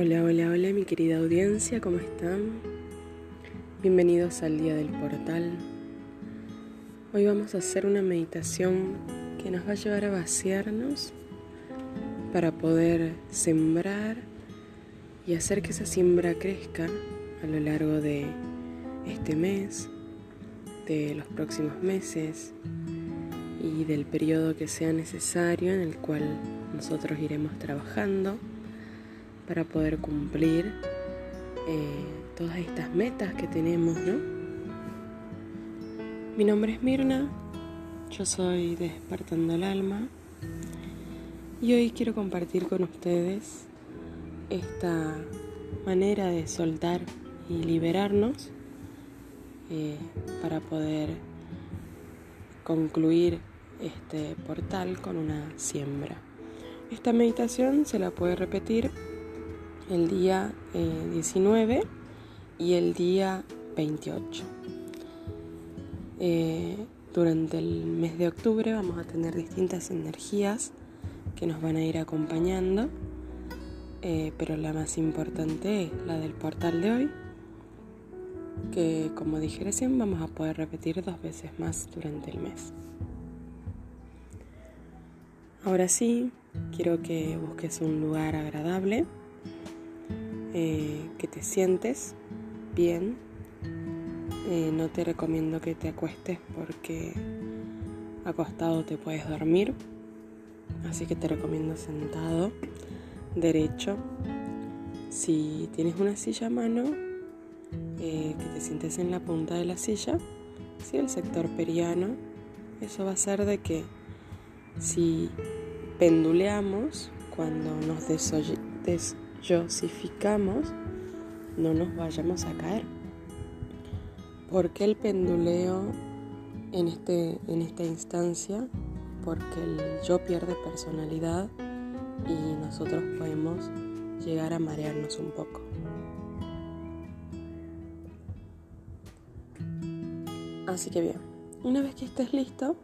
Hola, hola, hola mi querida audiencia, ¿cómo están? Bienvenidos al Día del Portal. Hoy vamos a hacer una meditación que nos va a llevar a vaciarnos para poder sembrar y hacer que esa siembra crezca a lo largo de este mes, de los próximos meses y del periodo que sea necesario en el cual nosotros iremos trabajando para poder cumplir eh, todas estas metas que tenemos, ¿no? Mi nombre es Mirna, yo soy Despertando el Alma y hoy quiero compartir con ustedes esta manera de soltar y liberarnos eh, para poder concluir este portal con una siembra. Esta meditación se la puede repetir el día 19 eh, y el día 28. Eh, durante el mes de octubre vamos a tener distintas energías que nos van a ir acompañando, eh, pero la más importante es la del portal de hoy, que como dije recién vamos a poder repetir dos veces más durante el mes. Ahora sí, quiero que busques un lugar agradable eh, que te sientes bien. Eh, no te recomiendo que te acuestes porque acostado te puedes dormir. Así que te recomiendo sentado, derecho. Si tienes una silla a mano, eh, que te sientes en la punta de la silla. Si el sector periano, eso va a ser de que si penduleamos cuando nos des yosificamos, no nos vayamos a caer. ¿Por qué el penduleo en, este, en esta instancia? Porque el yo pierde personalidad y nosotros podemos llegar a marearnos un poco. Así que bien, una vez que estés listo,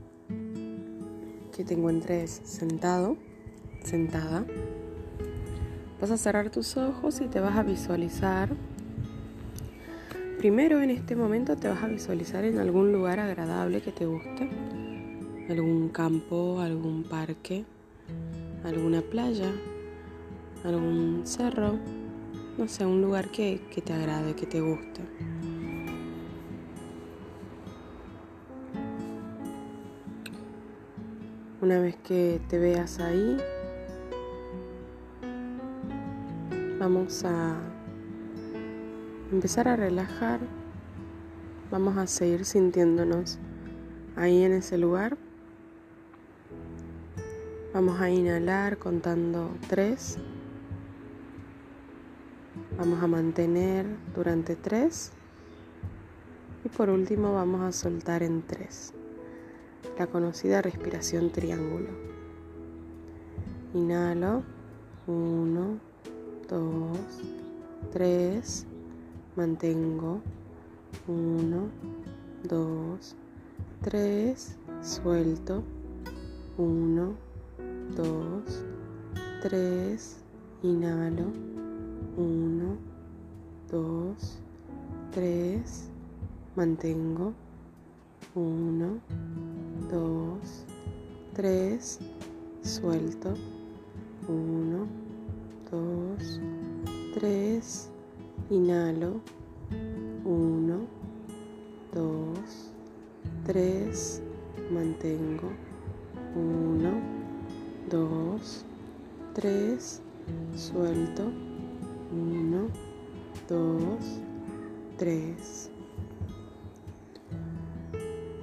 que te encuentres sentado, sentada, Vas a cerrar tus ojos y te vas a visualizar. Primero en este momento te vas a visualizar en algún lugar agradable que te guste. Algún campo, algún parque, alguna playa, algún cerro. No sé, un lugar que, que te agrade, que te guste. Una vez que te veas ahí, Vamos a empezar a relajar. Vamos a seguir sintiéndonos ahí en ese lugar. Vamos a inhalar contando tres. Vamos a mantener durante tres. Y por último vamos a soltar en tres. La conocida respiración triángulo. Inhalo. Uno, dos, tres, mantengo, uno, dos, tres, suelto, uno, dos, tres, inhalo, uno, dos, tres, mantengo, uno, dos, tres, suelto, uno, 2, 3, inhalo, 1, 2, 3, mantengo, 1, 2, 3, suelto, 1, 2, 3.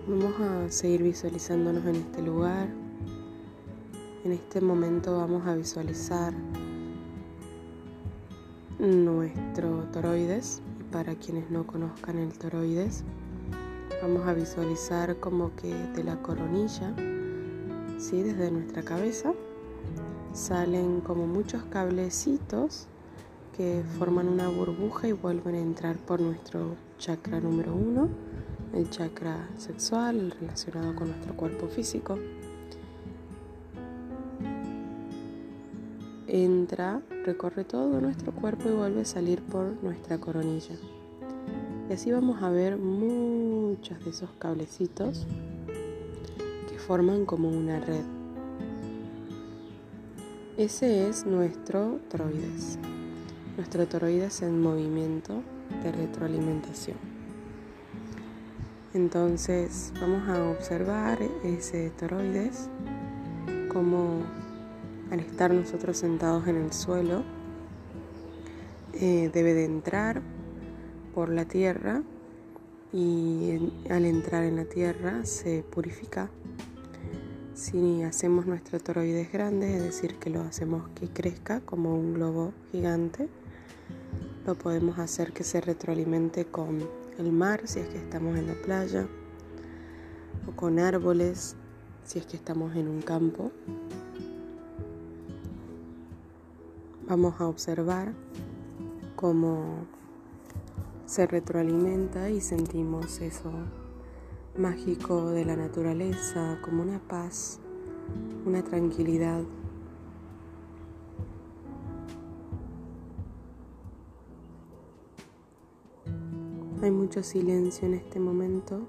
Vamos a seguir visualizándonos en este lugar. En este momento vamos a visualizar nuestro toroides. Para quienes no conozcan el toroides, vamos a visualizar como que de la coronilla, ¿sí? desde nuestra cabeza, salen como muchos cablecitos que forman una burbuja y vuelven a entrar por nuestro chakra número uno, el chakra sexual relacionado con nuestro cuerpo físico. Entra, recorre todo nuestro cuerpo y vuelve a salir por nuestra coronilla. Y así vamos a ver muchos de esos cablecitos que forman como una red. Ese es nuestro toroides, nuestro toroides en movimiento de retroalimentación. Entonces vamos a observar ese toroides como al estar nosotros sentados en el suelo eh, debe de entrar por la tierra y al entrar en la tierra se purifica. Si hacemos nuestro toroides grande, es decir, que lo hacemos que crezca como un globo gigante, lo podemos hacer que se retroalimente con el mar si es que estamos en la playa o con árboles si es que estamos en un campo. Vamos a observar cómo se retroalimenta y sentimos eso mágico de la naturaleza, como una paz, una tranquilidad. Hay mucho silencio en este momento,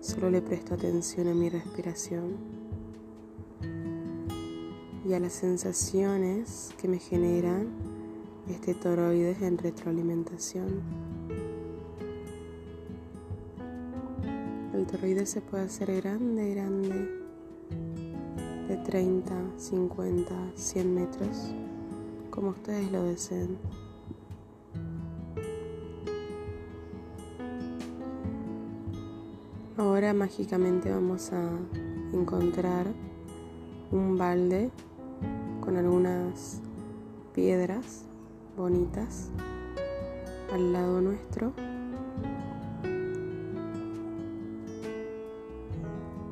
solo le presto atención a mi respiración y a las sensaciones que me generan este toroides en retroalimentación. El toroides se puede hacer grande, grande, de 30, 50, 100 metros, como ustedes lo deseen. Ahora mágicamente vamos a encontrar un balde con algunas piedras bonitas al lado nuestro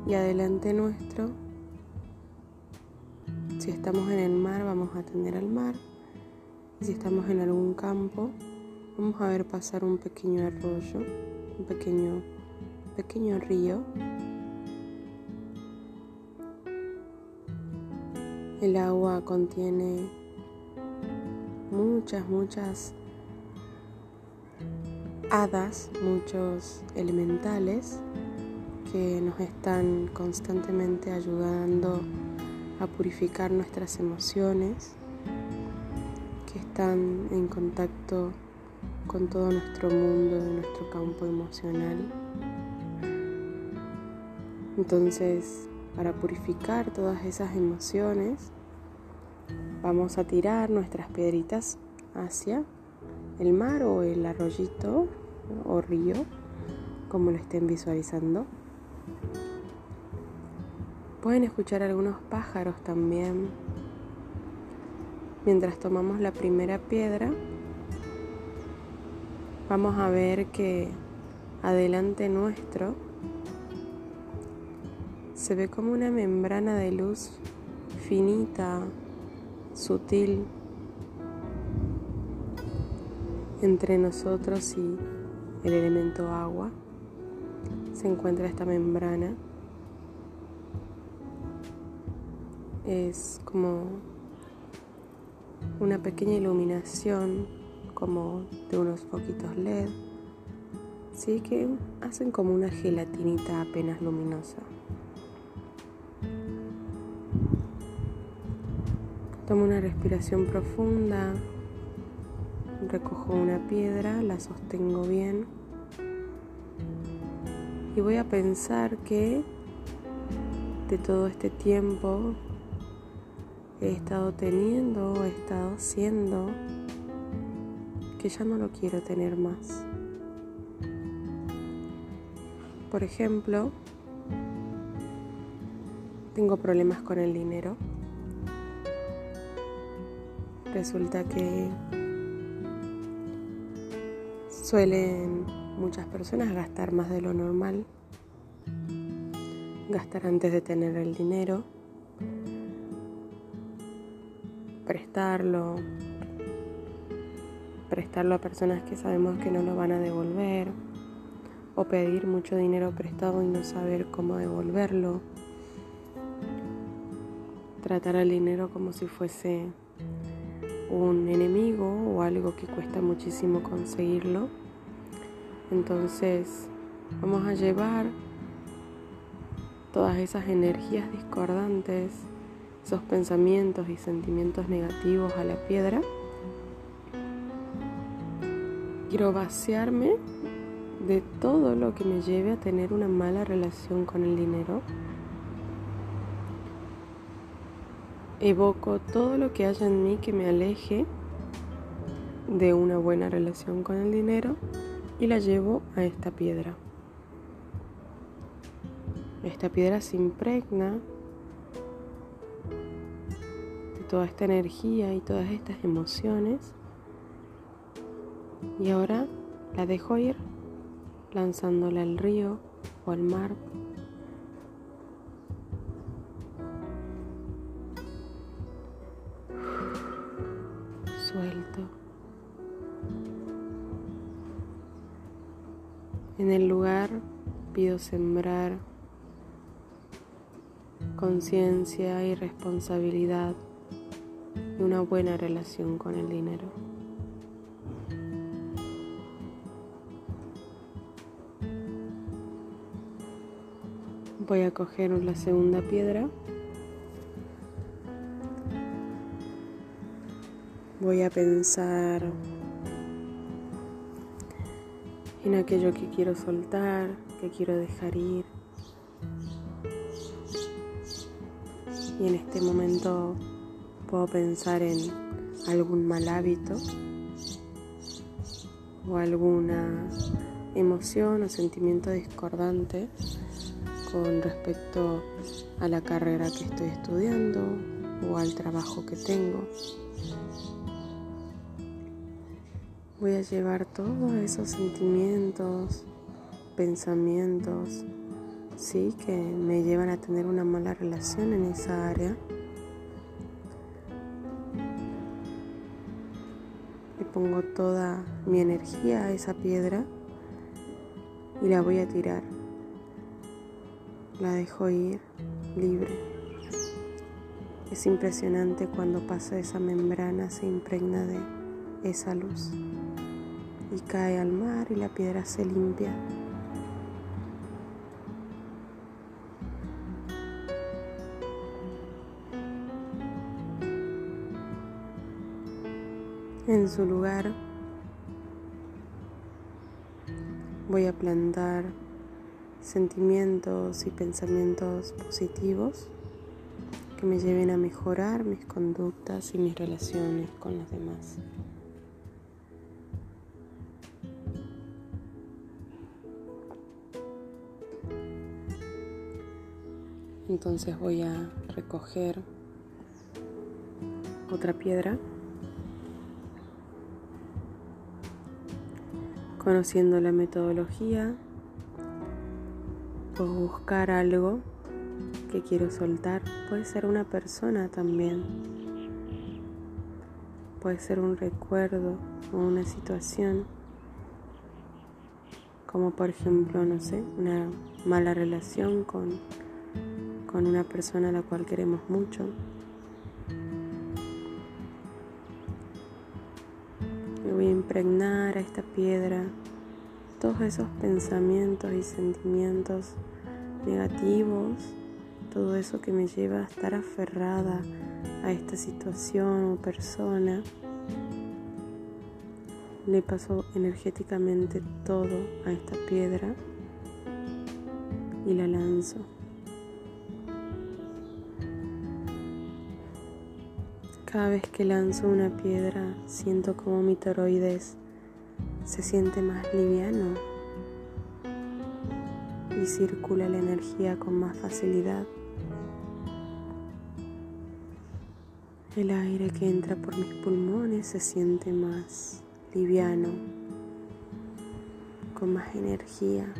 y adelante nuestro. Si estamos en el mar, vamos a atender al mar. Si estamos en algún campo, vamos a ver pasar un pequeño arroyo, un pequeño, pequeño río. El agua contiene muchas, muchas hadas, muchos elementales que nos están constantemente ayudando a purificar nuestras emociones, que están en contacto con todo nuestro mundo, nuestro campo emocional. Entonces, para purificar todas esas emociones, vamos a tirar nuestras piedritas hacia el mar o el arroyito o río, como lo estén visualizando. Pueden escuchar algunos pájaros también. Mientras tomamos la primera piedra, vamos a ver que adelante nuestro se ve como una membrana de luz finita, sutil, entre nosotros y el elemento agua se encuentra esta membrana. Es como una pequeña iluminación como de unos poquitos LED, sí que hacen como una gelatinita apenas luminosa. Tomo una respiración profunda, recojo una piedra, la sostengo bien y voy a pensar que de todo este tiempo he estado teniendo, he estado siendo, que ya no lo quiero tener más. Por ejemplo, tengo problemas con el dinero. Resulta que suelen muchas personas gastar más de lo normal, gastar antes de tener el dinero, prestarlo, prestarlo a personas que sabemos que no lo van a devolver, o pedir mucho dinero prestado y no saber cómo devolverlo, tratar al dinero como si fuese un enemigo o algo que cuesta muchísimo conseguirlo. Entonces vamos a llevar todas esas energías discordantes, esos pensamientos y sentimientos negativos a la piedra. Quiero vaciarme de todo lo que me lleve a tener una mala relación con el dinero. Evoco todo lo que haya en mí que me aleje de una buena relación con el dinero y la llevo a esta piedra. Esta piedra se impregna de toda esta energía y todas estas emociones y ahora la dejo ir lanzándola al río o al mar. Sembrar conciencia y responsabilidad y una buena relación con el dinero. Voy a coger la segunda piedra. Voy a pensar en aquello que quiero soltar, que quiero dejar ir. Y en este momento puedo pensar en algún mal hábito o alguna emoción o sentimiento discordante con respecto a la carrera que estoy estudiando o al trabajo que tengo. Voy a llevar todos esos sentimientos, pensamientos, sí, que me llevan a tener una mala relación en esa área. Le pongo toda mi energía a esa piedra y la voy a tirar la dejo ir libre. Es impresionante cuando pasa esa membrana, se impregna de esa luz y cae al mar y la piedra se limpia. En su lugar voy a plantar sentimientos y pensamientos positivos que me lleven a mejorar mis conductas y mis relaciones con los demás. Entonces voy a recoger otra piedra, conociendo la metodología o buscar algo que quiero soltar. Puede ser una persona también. Puede ser un recuerdo o una situación. Como por ejemplo, no sé, una mala relación con, con una persona a la cual queremos mucho. Impregnar a esta piedra todos esos pensamientos y sentimientos negativos, todo eso que me lleva a estar aferrada a esta situación o persona, le paso energéticamente todo a esta piedra y la lanzo. Cada vez que lanzo una piedra siento como mi toroides se siente más liviano y circula la energía con más facilidad. El aire que entra por mis pulmones se siente más liviano, con más energía.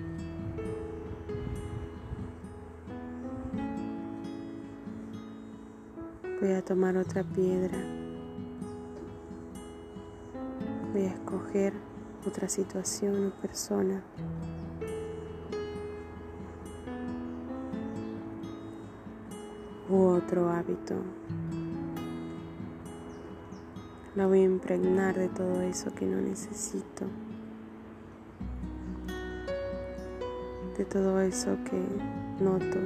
Voy a tomar otra piedra. Voy a escoger otra situación o persona. U otro hábito. La voy a impregnar de todo eso que no necesito. De todo eso que noto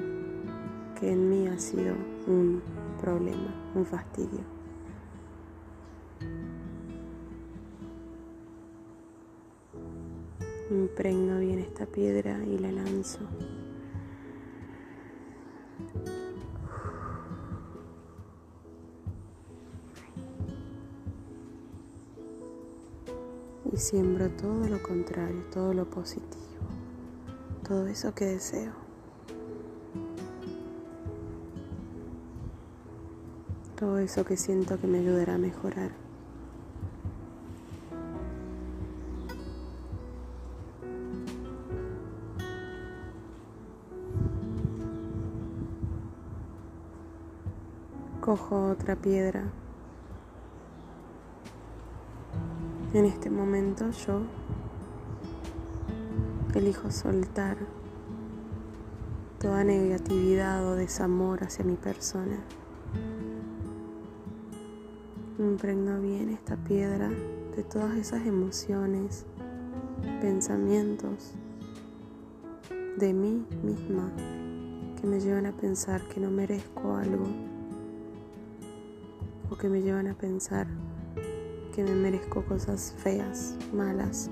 que en mí ha sido un problema, un fastidio. Impregno bien esta piedra y la lanzo. Y siembro todo lo contrario, todo lo positivo, todo eso que deseo. Todo eso que siento que me ayudará a mejorar. cojo otra piedra. En este momento yo elijo soltar toda negatividad o desamor hacia mi persona. Impregno bien esta piedra de todas esas emociones, pensamientos de mí misma que me llevan a pensar que no merezco algo o que me llevan a pensar que me merezco cosas feas, malas,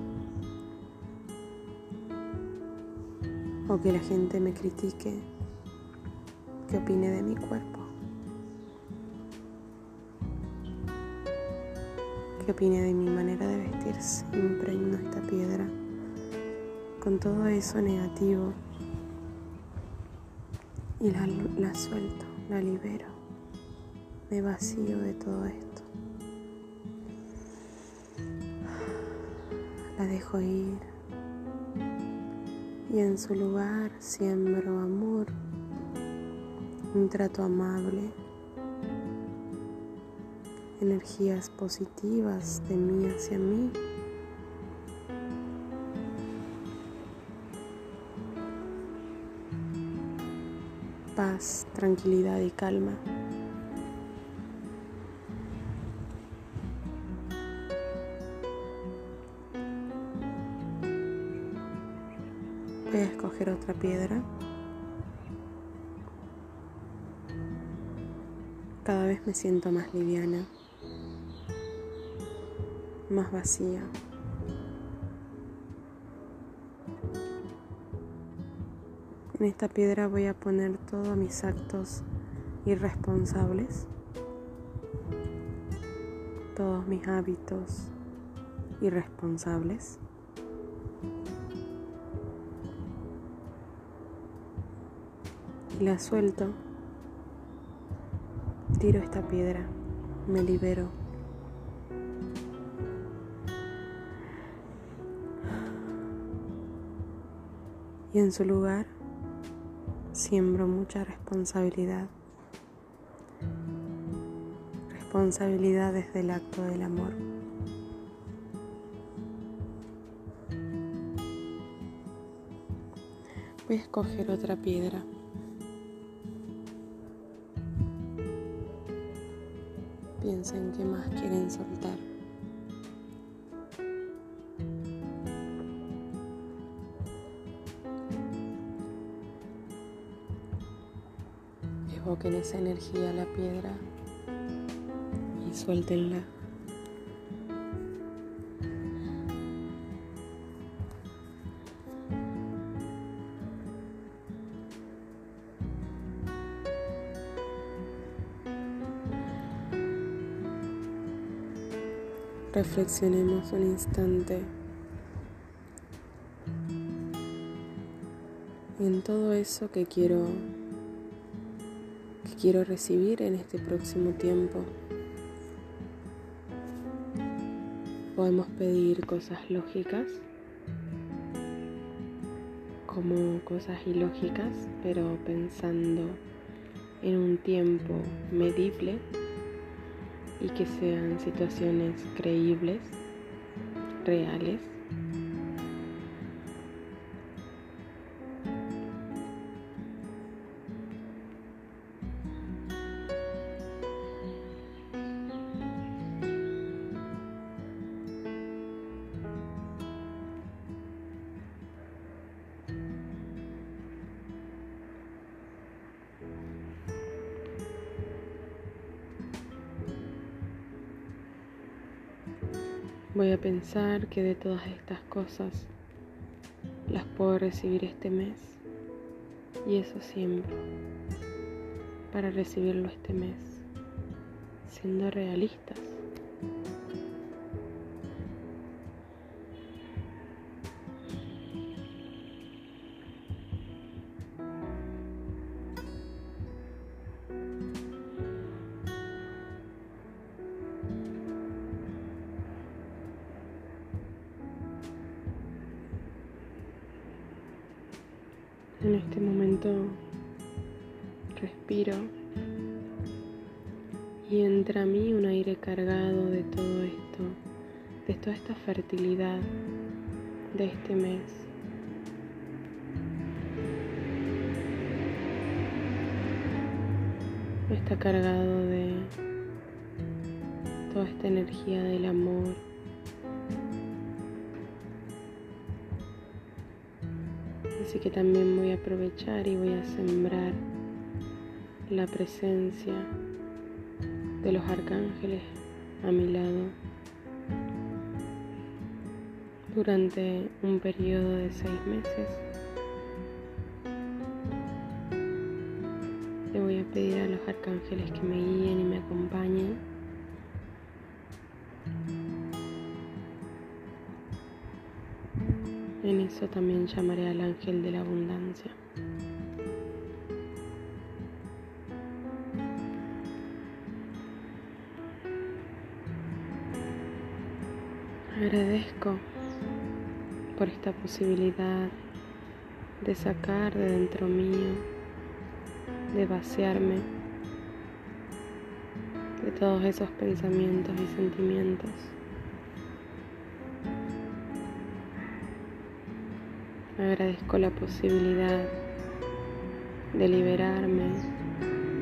o que la gente me critique, que opine de mi cuerpo, que opine de mi manera de vestirse, impregno esta piedra. Con todo eso negativo y la, la suelto, la libero. Me vacío de todo esto. La dejo ir. Y en su lugar siembro amor, un trato amable, energías positivas de mí hacia mí. Paz, tranquilidad y calma. Voy a escoger otra piedra. Cada vez me siento más liviana, más vacía. En esta piedra voy a poner todos mis actos irresponsables, todos mis hábitos irresponsables. y la suelto, tiro esta piedra, me libero. Y en su lugar siembro mucha responsabilidad. Responsabilidad desde el acto del amor. Voy a escoger otra piedra. piensen qué más quieren soltar. Evoquen esa energía a la piedra y suéltenla. Reflexionemos un instante en todo eso que quiero quiero recibir en este próximo tiempo. Podemos pedir cosas lógicas como cosas ilógicas, pero pensando en un tiempo medible y que sean situaciones creíbles, reales. Voy a pensar que de todas estas cosas las puedo recibir este mes y eso siempre para recibirlo este mes, siendo realistas. Está cargado de toda esta energía del amor, Así que también voy a aprovechar y voy a sembrar la presencia de los arcángeles a mi lado durante un periodo de seis meses. Arcángeles que me guíen y me acompañen En eso también llamaré al ángel de la abundancia. Agradezco por esta posibilidad de sacar de dentro mío, de vaciarme de todos esos pensamientos y sentimientos Agradezco la posibilidad de liberarme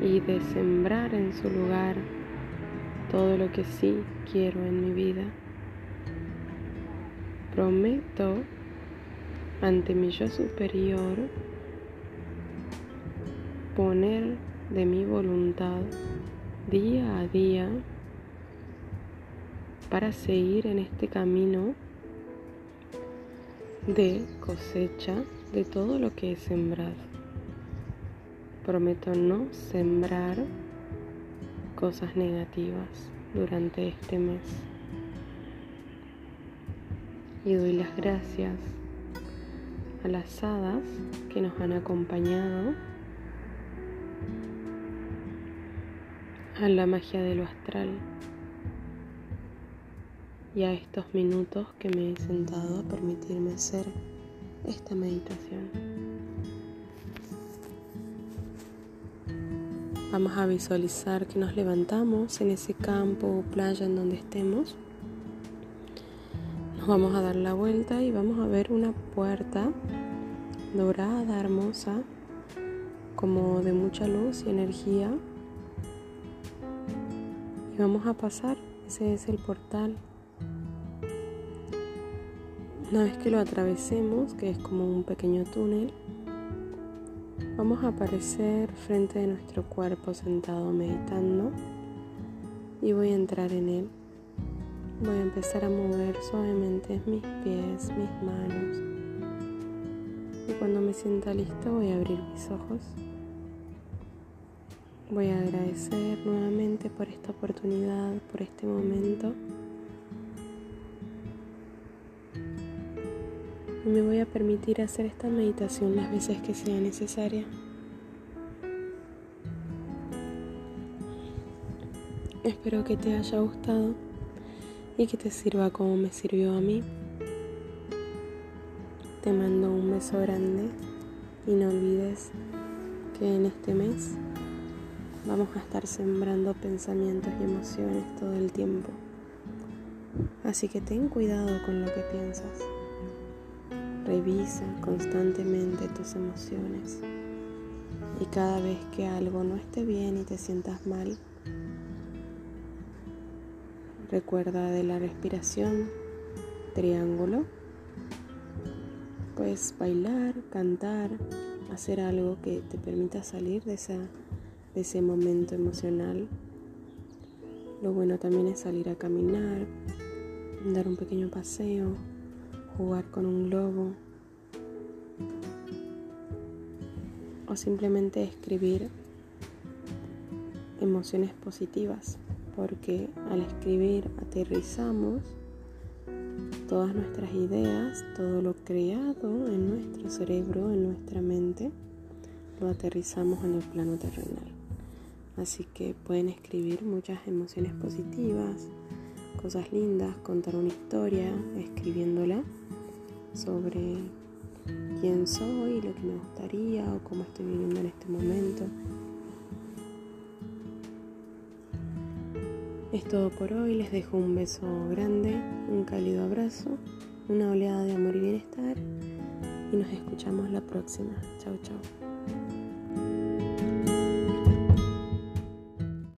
y de sembrar en su lugar todo lo que sí quiero en mi vida. Prometo ante mi yo superior poner de mi voluntad día a día para seguir en este camino de cosecha de todo lo que he sembrado. Prometo no sembrar cosas negativas durante este mes. Y doy las gracias a las hadas que nos han acompañado, a la magia de lo astral y a estos minutos que me he sentado a permitirme hacer esta meditación. Vamos a visualizar que nos levantamos en ese campo o playa en donde estemos. Nos vamos a dar la vuelta y vamos a ver una puerta dorada, hermosa, como de mucha luz y energía. Vamos a pasar, ese es el portal una vez que lo atravesemos, que es como un pequeño túnel, vamos a aparecer frente de nuestro cuerpo sentado meditando y voy a entrar en él. Voy a empezar a mover suavemente mis pies, mis manos. Y cuando me sienta listo voy a abrir mis ojos. Voy a agradecer nuevamente por esta oportunidad, por este momento. y me voy a permitir hacer esta meditación las veces que sea necesaria. Espero que te haya gustado y que te sirva como me sirvió a mí. Te mando un beso grande y no olvides que en este mes vamos a estar sembrando pensamientos y emociones todo el tiempo. Así que ten cuidado con lo que piensas. Revisa constantemente tus emociones y cada vez que algo no esté bien y te sientas mal, recuerda de la respiración triángulo. Puedes bailar, cantar, hacer algo que te permita salir de, esa, de ese momento emocional. Lo bueno también es salir a caminar, dar un pequeño paseo, jugar con un globo o simplemente escribir emociones positivas, porque al escribir aterrizamos todas nuestras ideas, todo lo creado en nuestro cerebro, en nuestra mente, lo aterrizamos en el plano terrenal. Así que pueden escribir muchas emociones positivas, cosas lindas, contar una historia escribiéndola sobre quién soy, lo que me gustaría o cómo estoy viviendo en este momento. Es todo por hoy, les dejo un beso grande, un cálido abrazo, una oleada de amor y bienestar y nos escuchamos la próxima. Chao, chao.